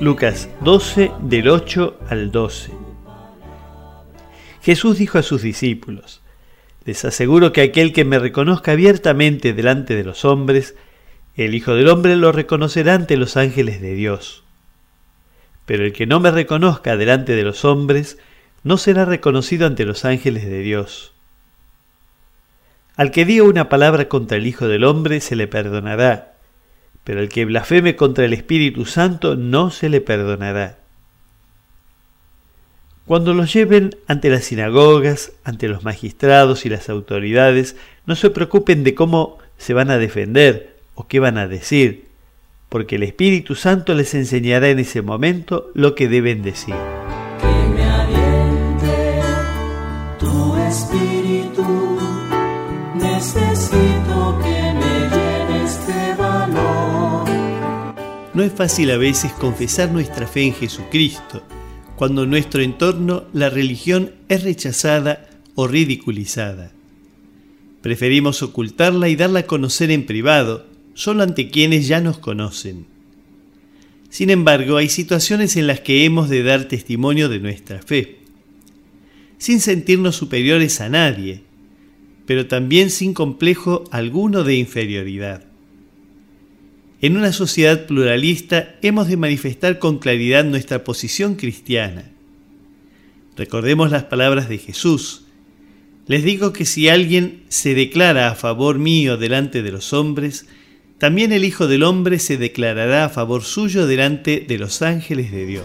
Lucas 12 del 8 al 12. Jesús dijo a sus discípulos, Les aseguro que aquel que me reconozca abiertamente delante de los hombres, el Hijo del Hombre lo reconocerá ante los ángeles de Dios. Pero el que no me reconozca delante de los hombres, no será reconocido ante los ángeles de Dios. Al que diga una palabra contra el Hijo del Hombre se le perdonará, pero el que blasfeme contra el Espíritu Santo no se le perdonará. Cuando los lleven ante las sinagogas, ante los magistrados y las autoridades, no se preocupen de cómo se van a defender o qué van a decir, porque el Espíritu Santo les enseñará en ese momento lo que deben decir. Que me tu espíritu, necesito que me No es fácil a veces confesar nuestra fe en Jesucristo, cuando en nuestro entorno la religión es rechazada o ridiculizada. Preferimos ocultarla y darla a conocer en privado, solo ante quienes ya nos conocen. Sin embargo, hay situaciones en las que hemos de dar testimonio de nuestra fe, sin sentirnos superiores a nadie, pero también sin complejo alguno de inferioridad. En una sociedad pluralista hemos de manifestar con claridad nuestra posición cristiana. Recordemos las palabras de Jesús. Les digo que si alguien se declara a favor mío delante de los hombres, también el Hijo del Hombre se declarará a favor suyo delante de los ángeles de Dios.